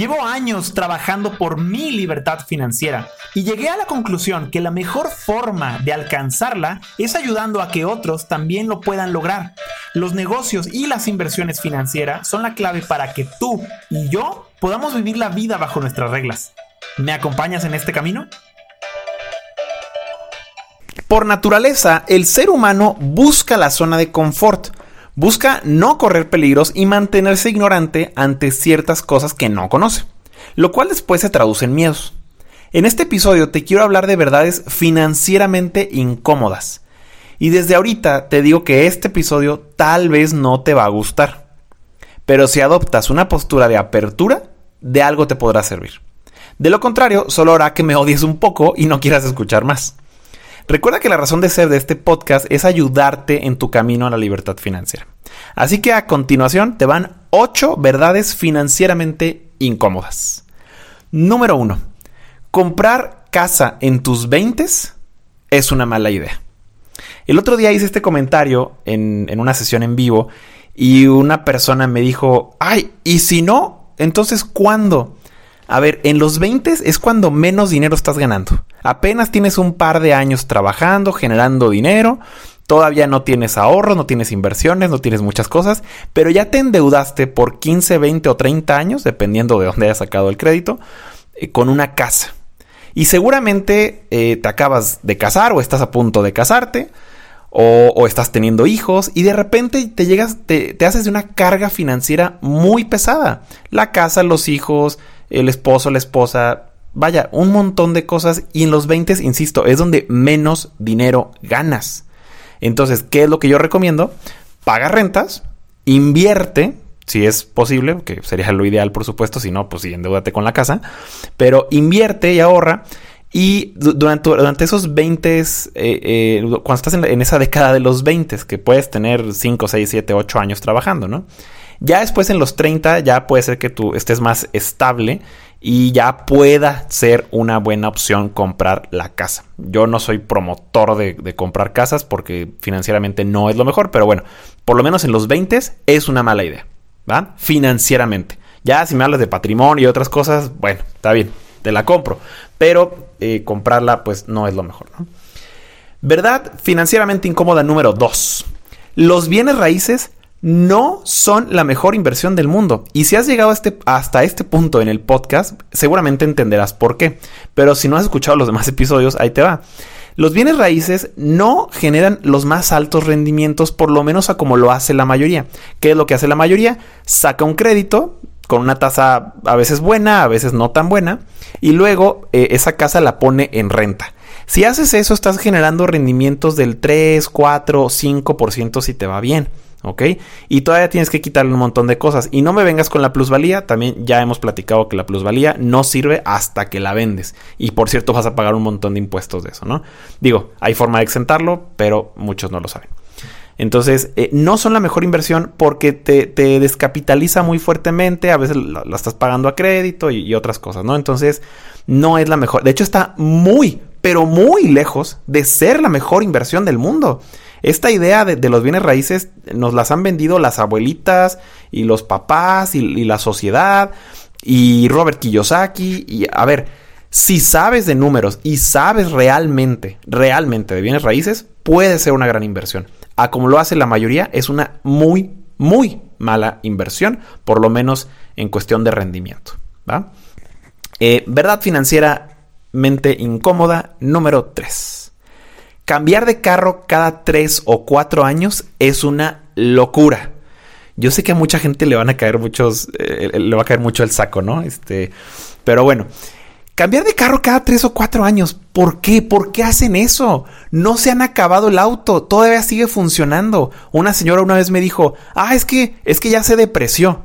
Llevo años trabajando por mi libertad financiera y llegué a la conclusión que la mejor forma de alcanzarla es ayudando a que otros también lo puedan lograr. Los negocios y las inversiones financieras son la clave para que tú y yo podamos vivir la vida bajo nuestras reglas. ¿Me acompañas en este camino? Por naturaleza, el ser humano busca la zona de confort Busca no correr peligros y mantenerse ignorante ante ciertas cosas que no conoce, lo cual después se traduce en miedos. En este episodio te quiero hablar de verdades financieramente incómodas. Y desde ahorita te digo que este episodio tal vez no te va a gustar. Pero si adoptas una postura de apertura, de algo te podrá servir. De lo contrario, solo hará que me odies un poco y no quieras escuchar más. Recuerda que la razón de ser de este podcast es ayudarte en tu camino a la libertad financiera. Así que a continuación te van 8 verdades financieramente incómodas. Número 1. Comprar casa en tus 20 es una mala idea. El otro día hice este comentario en, en una sesión en vivo y una persona me dijo, ay, ¿y si no? Entonces, ¿cuándo? A ver, en los 20 es cuando menos dinero estás ganando. Apenas tienes un par de años trabajando, generando dinero, todavía no tienes ahorros, no tienes inversiones, no tienes muchas cosas, pero ya te endeudaste por 15, 20 o 30 años, dependiendo de dónde hayas sacado el crédito, eh, con una casa. Y seguramente eh, te acabas de casar o estás a punto de casarte. O, estás teniendo hijos y de repente te llegas, te, te haces de una carga financiera muy pesada. La casa, los hijos, el esposo, la esposa, vaya, un montón de cosas y en los 20, insisto, es donde menos dinero ganas. Entonces, ¿qué es lo que yo recomiendo? Paga rentas, invierte, si es posible, que sería lo ideal, por supuesto, si no, pues sí, endeudate con la casa, pero invierte y ahorra. Y durante, esos 20, eh, eh, cuando estás en, en, esa década de los 20, que puedes tener 5, 6, 7, 8 años trabajando, ¿no? Ya después en los 30 ya puede ser que tú estés más estable y ya pueda ser una buena opción comprar la casa. Yo no soy promotor de, comprar casas porque financieramente no es lo mejor, pero bueno, por lo menos en los 20 es una mala idea, ¿va? Financieramente. Ya si me hablas de patrimonio y otras cosas, bueno, está bien, te la compro, pero eh, comprarla pues no es lo mejor. ¿Verdad? Financieramente incómoda número 2. Los bienes raíces no son la mejor inversión del mundo. Y si has llegado este, hasta este punto en el podcast, seguramente entenderás por qué. Pero si no has escuchado los demás episodios, ahí te va. Los bienes raíces no generan los más altos rendimientos, por lo menos a como lo hace la mayoría. ¿Qué es lo que hace la mayoría? Saca un crédito con una tasa a veces buena, a veces no tan buena, y luego eh, esa casa la pone en renta. Si haces eso, estás generando rendimientos del 3, 4, 5% si te va bien. Y todavía tienes que quitarle un montón de cosas. Y no me vengas con la plusvalía, también ya hemos platicado que la plusvalía no sirve hasta que la vendes. Y por cierto vas a pagar un montón de impuestos de eso, ¿no? Digo, hay forma de exentarlo, pero muchos no lo saben. Entonces, eh, no son la mejor inversión porque te, descapitaliza muy fuertemente, a veces la, estás pagando a crédito y, y otras cosas, ¿no? Entonces, no es la mejor. De hecho, está muy, pero muy lejos de ser la mejor inversión del mundo. Esta idea de, los bienes raíces nos las han vendido las abuelitas y los papás y, la sociedad y Robert Kiyosaki. Y a ver, si sabes de números y sabes realmente, realmente de bienes raíces, puede ser una gran inversión. A como lo hace la mayoría, es una muy, muy mala inversión, por lo menos en cuestión de rendimiento. Eh, verdad financieramente incómoda número 3. Cambiar de carro cada tres o cuatro años es una locura. Yo sé que a mucha gente le van a caer muchos, eh, le va a caer mucho el saco, ¿no? Este, pero bueno, cambiar de carro cada tres o cuatro años. ¿Por qué? ¿Por qué hacen eso? No se han acabado el auto, todavía sigue funcionando. Una señora una vez me dijo, ah, es que, es que ya se depreció.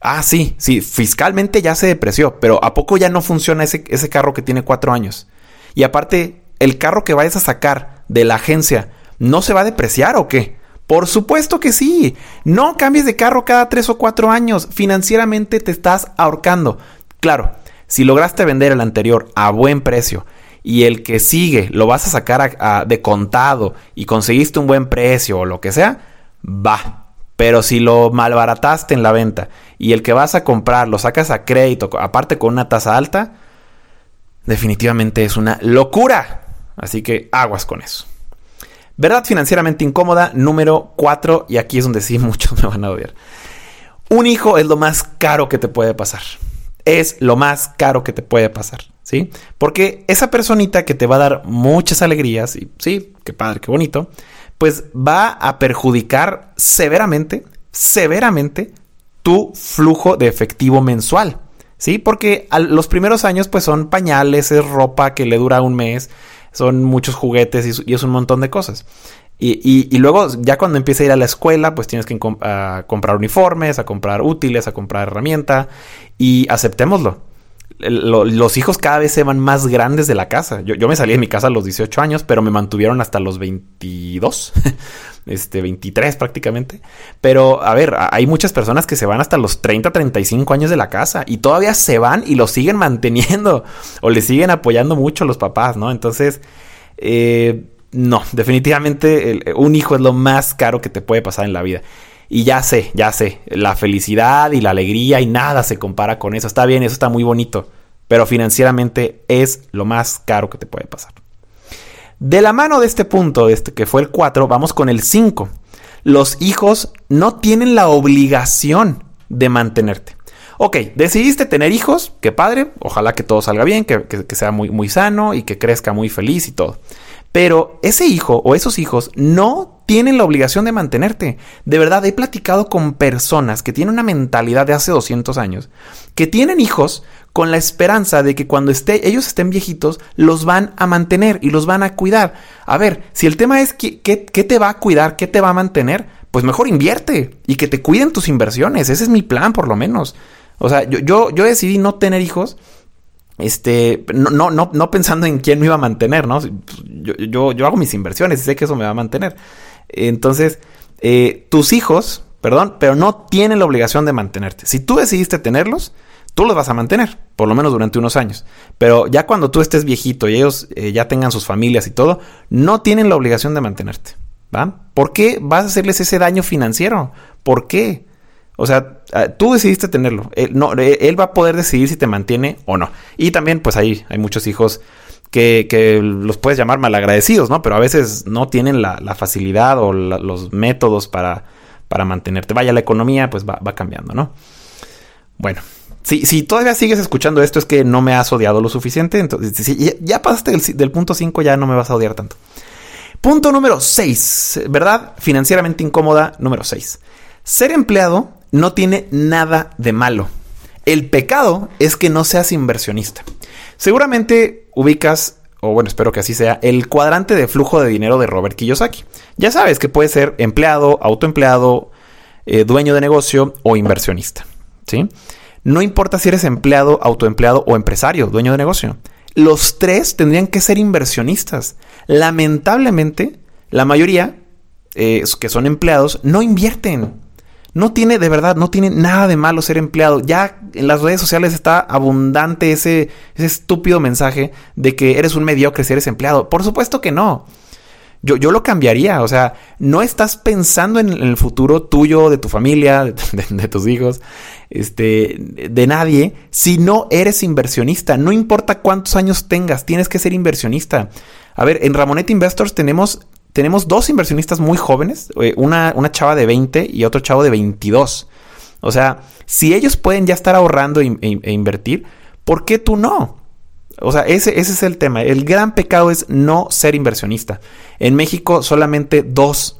Ah, sí, sí, fiscalmente ya se depreció, pero ¿a poco ya no funciona ese, ese carro que tiene cuatro años? Y aparte, el carro que vayas a sacar de la agencia, ¿no se va a depreciar o qué? Por supuesto que sí. No cambies de carro cada tres o cuatro años. Financieramente te estás ahorcando. Claro, si lograste vender el anterior a buen precio y el que sigue lo vas a sacar de contado y conseguiste un buen precio o lo que sea, va. Pero si lo malbarataste en la venta y el que vas a comprar lo sacas a crédito, aparte con una tasa alta, definitivamente es una locura. Así que aguas con eso. Verdad financieramente incómoda, número 4, y aquí es donde sí muchos me van a odiar. Un hijo es lo más caro que te puede pasar. Es lo más caro que te puede pasar, ¿sí? Porque esa personita que te va a dar muchas alegrías, y sí, qué padre, qué bonito, pues va a perjudicar severamente, severamente tu flujo de efectivo mensual. ¿Sí? Porque los primeros años pues son pañales, es ropa que le dura un mes, son muchos juguetes y, es un montón de cosas. Y, luego ya cuando empieza a ir a la escuela pues tienes que comprar uniformes, a comprar útiles, a comprar herramienta y aceptémoslo los hijos cada vez se van más grandes de la casa. Yo, me salí de mi casa a los 18 años, pero me mantuvieron hasta los 22, este, 23 prácticamente. Pero, a ver, hay muchas personas que se van hasta los 30, 35 años de la casa y todavía se van y lo siguen manteniendo o le siguen apoyando mucho los papás, ¿no? Entonces, eh, no, definitivamente un hijo es lo más caro que te puede pasar en la vida. Y ya sé, ya sé, la felicidad y la alegría y nada se compara con eso. Está bien, eso está muy bonito, pero financieramente es lo más caro que te puede pasar. De la mano de este punto, este que fue el 4, vamos con el 5. Los hijos no tienen la obligación de mantenerte. Ok, decidiste tener hijos, qué padre, ojalá que todo salga bien, que, que, sea muy, muy sano y que crezca muy feliz y todo. Pero ese hijo o esos hijos no tienen la obligación de mantenerte. De verdad, he platicado con personas que tienen una mentalidad de hace 200 años, que tienen hijos con la esperanza de que cuando esté, ellos estén viejitos, los van a mantener y los van a cuidar. A ver, si el tema es qué te va a cuidar, qué te va a mantener, pues mejor invierte y que te cuiden tus inversiones. Ese es mi plan, por lo menos. O sea, yo, yo, yo decidí no tener hijos este, no, no, no, no pensando en quién me iba a mantener, ¿no? Yo, yo, hago mis inversiones y sé que eso me va a mantener. Entonces, eh, tus hijos, perdón, pero no tienen la obligación de mantenerte. Si tú decidiste tenerlos, tú los vas a mantener, por lo menos durante unos años. Pero ya cuando tú estés viejito y ellos eh, ya tengan sus familias y todo, no tienen la obligación de mantenerte. ¿Va? ¿Por qué vas a hacerles ese daño financiero? ¿Por qué? O sea, ah, tú decidiste tenerlo. Él, no, él va a poder decidir si te mantiene o no. Y también, pues ahí hay muchos hijos que, los puedes llamar malagradecidos, ¿no? Pero a veces no tienen la, facilidad o los métodos para, para mantenerte. Vaya, la economía pues va, cambiando, ¿no? Bueno, si, si, todavía sigues escuchando esto es que no me has odiado lo suficiente. Entonces, si ya pasaste del, del punto 5, ya no me vas a odiar tanto. Punto número 6, ¿verdad? Financieramente incómoda, número 6. Ser empleado no tiene nada de malo. El pecado es que no seas inversionista. Seguramente ubicas, o bueno, espero que así sea, el cuadrante de flujo de dinero de Robert Kiyosaki. Ya sabes que puede ser empleado, autoempleado, eh, dueño de negocio o inversionista. ¿sí? No importa si eres empleado, autoempleado o empresario, dueño de negocio. Los tres tendrían que ser inversionistas. Lamentablemente, la mayoría eh, que son empleados no invierten. No tiene, de verdad, no tiene nada de malo ser empleado. Ya en las redes sociales está abundante ese, ese estúpido mensaje de que eres un mediocre si eres empleado. Por supuesto que no. Yo, yo lo cambiaría. O sea, no estás pensando en, el futuro tuyo, de tu familia, de, tus hijos, este, de nadie, si no eres inversionista. No importa cuántos años tengas, tienes que ser inversionista. A ver, en Ramonet Investors tenemos tenemos dos inversionistas muy jóvenes, eh, una, una chava de 20 y otro chavo de 22. O sea, si ellos pueden ya estar ahorrando e, invertir, ¿por qué tú no? O sea, ese, ese, es el tema. El gran pecado es no ser inversionista. En México solamente dos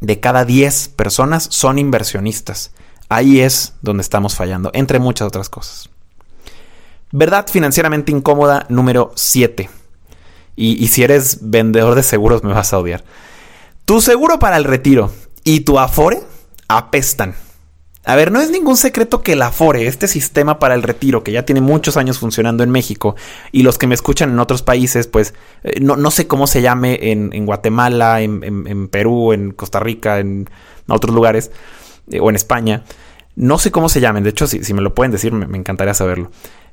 de cada 10 personas son inversionistas. Ahí es donde estamos fallando, entre muchas otras cosas. Verdad financieramente incómoda número 7. Y, si eres vendedor de seguros me vas a odiar. Tu seguro para el retiro y tu Afore apestan. A ver, no es ningún secreto que el Afore, este sistema para el retiro que ya tiene muchos años funcionando en México y los que me escuchan en otros países, pues eh, no, sé cómo se llame en, Guatemala, en, Perú, en Costa Rica, en otros lugares eh, o en España. No sé cómo se llamen, de hecho si, me lo pueden decir me encantaría saberlo.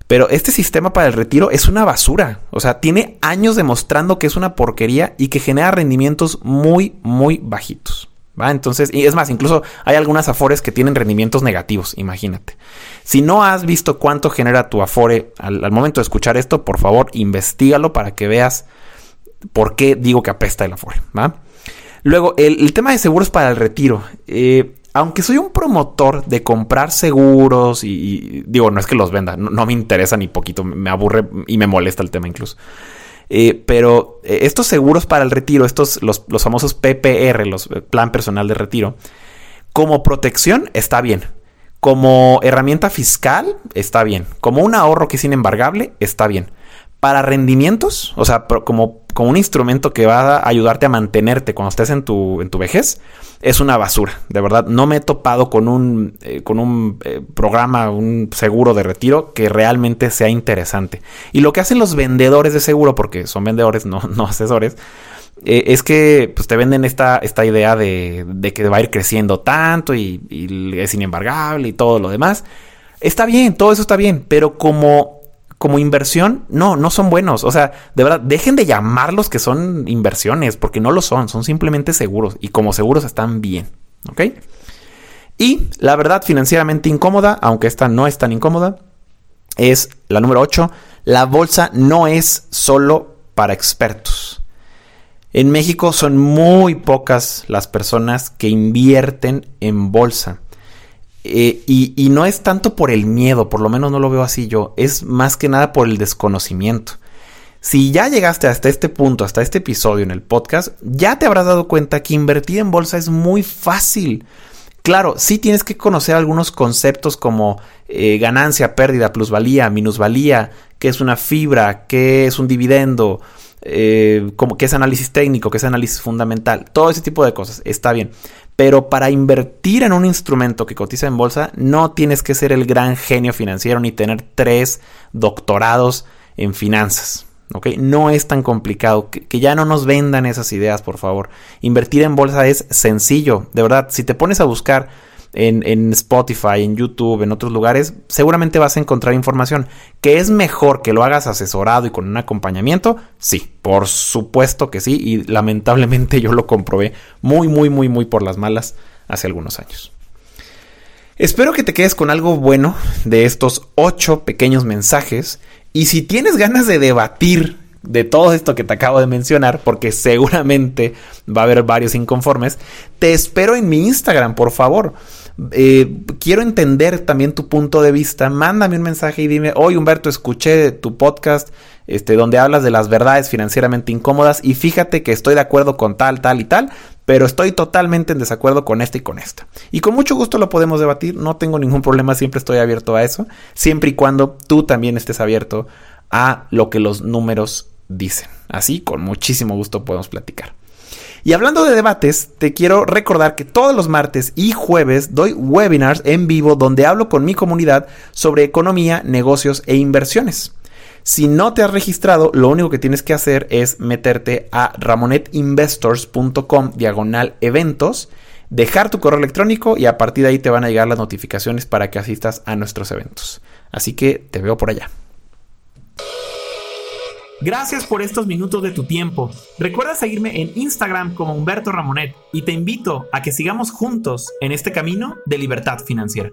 Pero este sistema para el retiro es una basura. O sea, tiene años demostrando que es una porquería y que genera rendimientos muy, muy bajitos. ¿va? Entonces, y es más, incluso hay algunas Afores que tienen rendimientos negativos, imagínate. Si no has visto cuánto genera tu Afore al, momento de escuchar esto, por favor, investigalo para que veas por qué digo que apesta el Afore, ¿va? Luego, el, tema de seguros para el retiro. Eh, aunque soy un promotor de comprar seguros y, digo, no es que los venda, no, me interesa ni poquito, me aburre y me molesta el tema incluso. Eh, pero eh, estos seguros para el retiro, estos, los, los famosos PPR, los eh, Plan Personal de Retiro, como protección está bien. Como herramienta fiscal está bien. Como un ahorro que es inembargable está bien. Para rendimientos, o sea, como, como un instrumento que va a ayudarte a mantenerte cuando estés en tu, en tu vejez, es una basura. De verdad, no me he topado con un, eh, con un eh, programa, un seguro de retiro que realmente sea interesante. Y lo que hacen los vendedores de seguro, porque son vendedores, no, no asesores, eh, es que pues, te venden esta, esta idea de, de, que va a ir creciendo tanto y, y es inembargable y todo lo demás. Está bien, todo eso está bien, pero como como inversión, no, no son buenos. O sea, de verdad, dejen de llamarlos que son inversiones, porque no lo son, son simplemente seguros. Y como seguros están bien. ¿Ok? Y la verdad financieramente incómoda, aunque esta no es tan incómoda, es la número 8. La bolsa no es solo para expertos. En México son muy pocas las personas que invierten en bolsa. Eh, y, no es tanto por el miedo, por lo menos no lo veo así yo, es más que nada por el desconocimiento. Si ya llegaste hasta este punto, hasta este episodio en el podcast, ya te habrás dado cuenta que invertir en bolsa es muy fácil. Claro, sí tienes que conocer algunos conceptos como eh, ganancia, pérdida, plusvalía, minusvalía, qué es una fibra, qué es un dividendo, eh, qué es análisis técnico, qué es análisis fundamental, todo ese tipo de cosas, está bien. Pero para invertir en un instrumento que cotiza en bolsa, no tienes que ser el gran genio financiero ni tener tres doctorados en finanzas. ¿ok? No es tan complicado. Que, que, ya no nos vendan esas ideas, por favor. Invertir en bolsa es sencillo. De verdad, si te pones a buscar en, Spotify, en YouTube, en otros lugares, seguramente vas a encontrar información. ¿Que es mejor que lo hagas asesorado y con un acompañamiento? Sí, por supuesto que sí. Y lamentablemente yo lo comprobé muy, muy, muy, muy por las malas hace algunos años. Espero que te quedes con algo bueno de estos ocho pequeños mensajes. Y si tienes ganas de debatir de todo esto que te acabo de mencionar, porque seguramente va a haber varios inconformes, te espero en mi Instagram, por favor. Eh, quiero entender también tu punto de vista. Mándame un mensaje y dime, hoy Humberto, escuché tu podcast este, donde hablas de las verdades financieramente incómodas y fíjate que estoy de acuerdo con tal, tal y tal, pero estoy totalmente en desacuerdo con esta y con esta. Y con mucho gusto lo podemos debatir, no tengo ningún problema, siempre estoy abierto a eso, siempre y cuando tú también estés abierto a lo que los números dicen. Así, con muchísimo gusto podemos platicar. Y hablando de debates, te quiero recordar que todos los martes y jueves doy webinars en vivo donde hablo con mi comunidad sobre economía, negocios e inversiones. Si no te has registrado, lo único que tienes que hacer es meterte a ramonetinvestors.com diagonal eventos, dejar tu correo electrónico y a partir de ahí te van a llegar las notificaciones para que asistas a nuestros eventos. Así que te veo por allá. Gracias por estos minutos de tu tiempo. Recuerda seguirme en Instagram como Humberto Ramonet y te invito a que sigamos juntos en este camino de libertad financiera.